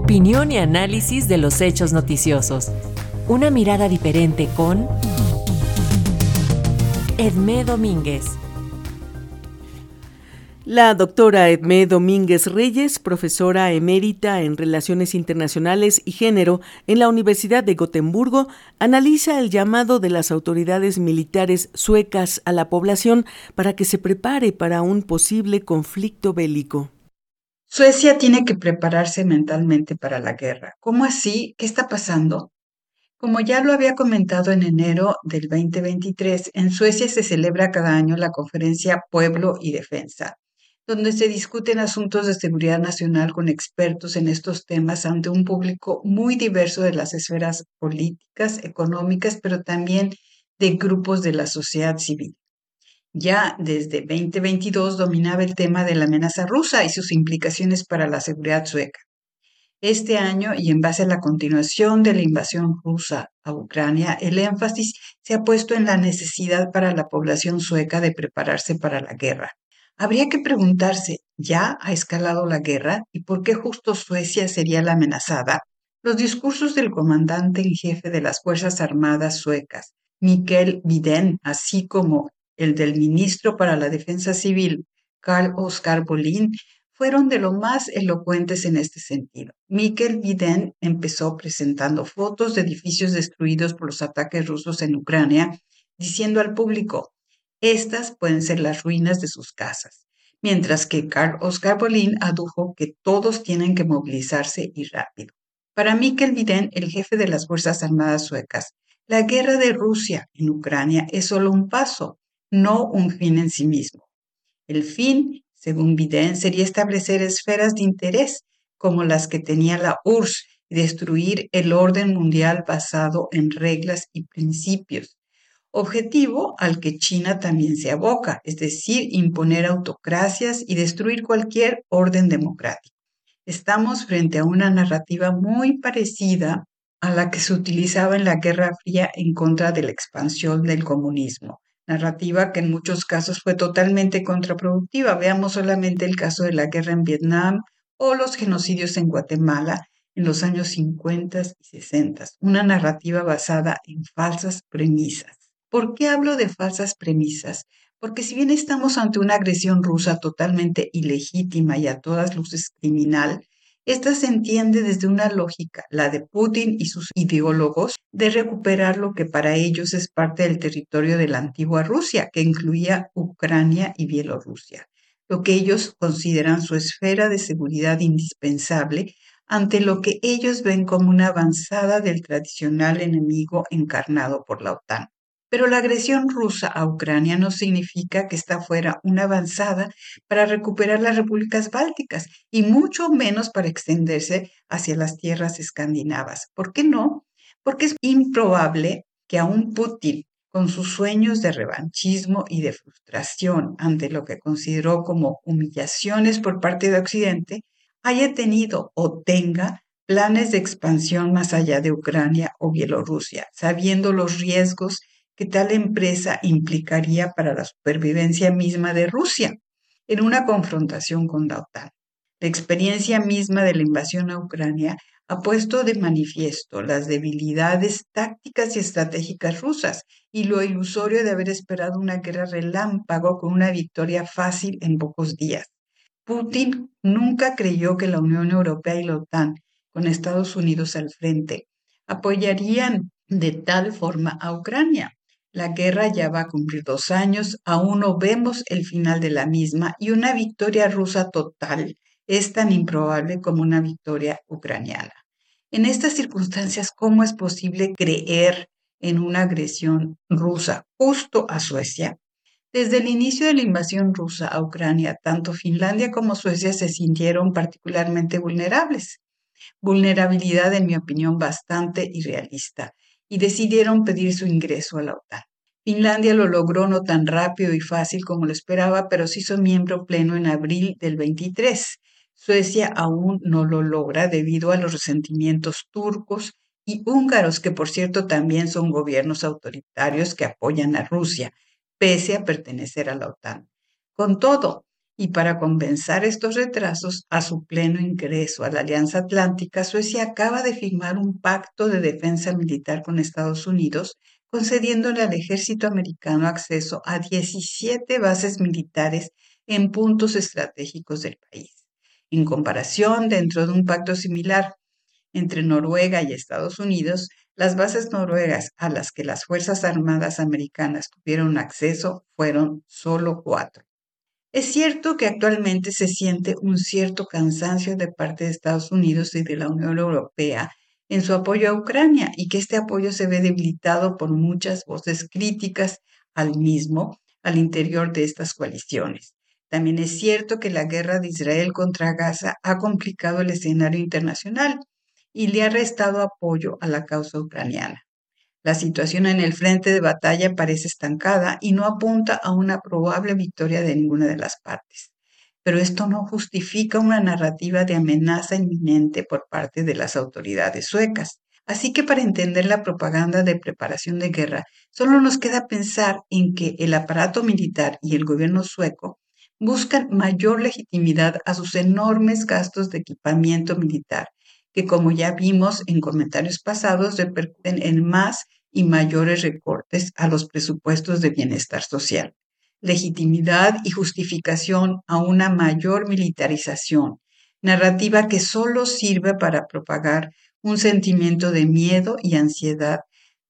Opinión y análisis de los hechos noticiosos. Una mirada diferente con Edmé Domínguez. La doctora Edmé Domínguez Reyes, profesora emérita en Relaciones Internacionales y Género en la Universidad de Gotemburgo, analiza el llamado de las autoridades militares suecas a la población para que se prepare para un posible conflicto bélico. Suecia tiene que prepararse mentalmente para la guerra. ¿Cómo así? ¿Qué está pasando? Como ya lo había comentado en enero del 2023, en Suecia se celebra cada año la conferencia Pueblo y Defensa donde se discuten asuntos de seguridad nacional con expertos en estos temas ante un público muy diverso de las esferas políticas, económicas, pero también de grupos de la sociedad civil. Ya desde 2022 dominaba el tema de la amenaza rusa y sus implicaciones para la seguridad sueca. Este año, y en base a la continuación de la invasión rusa a Ucrania, el énfasis se ha puesto en la necesidad para la población sueca de prepararse para la guerra. Habría que preguntarse, ¿ya ha escalado la guerra y por qué justo Suecia sería la amenazada? Los discursos del comandante en jefe de las Fuerzas Armadas suecas, Mikael Biden, así como el del ministro para la Defensa Civil, Carl Oskar Bolin, fueron de lo más elocuentes en este sentido. Mikkel Biden empezó presentando fotos de edificios destruidos por los ataques rusos en Ucrania, diciendo al público, estas pueden ser las ruinas de sus casas, mientras que Carl Oscar Bolin adujo que todos tienen que movilizarse y rápido. Para Mikkel Biden, el jefe de las Fuerzas Armadas suecas, la guerra de Rusia en Ucrania es solo un paso, no un fin en sí mismo. El fin, según Biden, sería establecer esferas de interés como las que tenía la URSS y destruir el orden mundial basado en reglas y principios, objetivo al que China también se aboca, es decir, imponer autocracias y destruir cualquier orden democrático. Estamos frente a una narrativa muy parecida a la que se utilizaba en la Guerra Fría en contra de la expansión del comunismo, narrativa que en muchos casos fue totalmente contraproductiva. Veamos solamente el caso de la guerra en Vietnam o los genocidios en Guatemala en los años 50 y 60, una narrativa basada en falsas premisas. ¿Por qué hablo de falsas premisas? Porque si bien estamos ante una agresión rusa totalmente ilegítima y a todas luces criminal, esta se entiende desde una lógica, la de Putin y sus ideólogos, de recuperar lo que para ellos es parte del territorio de la antigua Rusia, que incluía Ucrania y Bielorrusia, lo que ellos consideran su esfera de seguridad indispensable ante lo que ellos ven como una avanzada del tradicional enemigo encarnado por la OTAN. Pero la agresión rusa a Ucrania no significa que está fuera una avanzada para recuperar las repúblicas bálticas y mucho menos para extenderse hacia las tierras escandinavas. ¿Por qué no? Porque es improbable que aún Putin, con sus sueños de revanchismo y de frustración ante lo que consideró como humillaciones por parte de Occidente, haya tenido o tenga planes de expansión más allá de Ucrania o Bielorrusia, sabiendo los riesgos que tal empresa implicaría para la supervivencia misma de Rusia en una confrontación con la OTAN. La experiencia misma de la invasión a Ucrania ha puesto de manifiesto las debilidades tácticas y estratégicas rusas y lo ilusorio de haber esperado una guerra relámpago con una victoria fácil en pocos días. Putin nunca creyó que la Unión Europea y la OTAN, con Estados Unidos al frente, apoyarían de tal forma a Ucrania. La guerra ya va a cumplir dos años, aún no vemos el final de la misma y una victoria rusa total es tan improbable como una victoria ucraniana. En estas circunstancias, ¿cómo es posible creer en una agresión rusa justo a Suecia? Desde el inicio de la invasión rusa a Ucrania, tanto Finlandia como Suecia se sintieron particularmente vulnerables. Vulnerabilidad, en mi opinión, bastante irrealista y decidieron pedir su ingreso a la OTAN. Finlandia lo logró no tan rápido y fácil como lo esperaba, pero se hizo miembro pleno en abril del 23. Suecia aún no lo logra debido a los resentimientos turcos y húngaros, que por cierto también son gobiernos autoritarios que apoyan a Rusia, pese a pertenecer a la OTAN. Con todo, Y para compensar estos retrasos a su pleno ingreso a la Alianza Atlántica, Suecia acaba de firmar un pacto de defensa militar con Estados Unidos, concediéndole al ejército americano acceso a 17 bases militares en puntos estratégicos del país. En comparación, dentro de un pacto similar entre Noruega y Estados Unidos, las bases noruegas a las que las Fuerzas Armadas americanas tuvieron acceso fueron solo cuatro. Es cierto que actualmente se siente un cierto cansancio de parte de Estados Unidos y de la Unión Europea en su apoyo a Ucrania y que este apoyo se ve debilitado por muchas voces críticas al mismo al interior de estas coaliciones. También es cierto que la guerra de Israel contra Gaza ha complicado el escenario internacional y le ha restado apoyo a la causa ucraniana. La situación en el frente de batalla parece estancada y no apunta a una probable victoria de ninguna de las partes. Pero esto no justifica una narrativa de amenaza inminente por parte de las autoridades suecas. Así que para entender la propaganda de preparación de guerra, solo nos queda pensar en que el aparato militar y el gobierno sueco buscan mayor legitimidad a sus enormes gastos de equipamiento militar que como ya vimos en comentarios pasados, repercuten en más y mayores recortes a los presupuestos de bienestar social, legitimidad y justificación a una mayor militarización, narrativa que solo sirve para propagar un sentimiento de miedo y ansiedad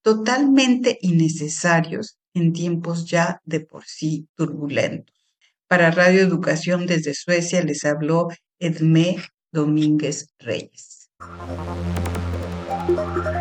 totalmente innecesarios en tiempos ya de por sí turbulentos. Para Radio Educación desde Suecia les habló Edmé Domínguez Reyes. Thank you.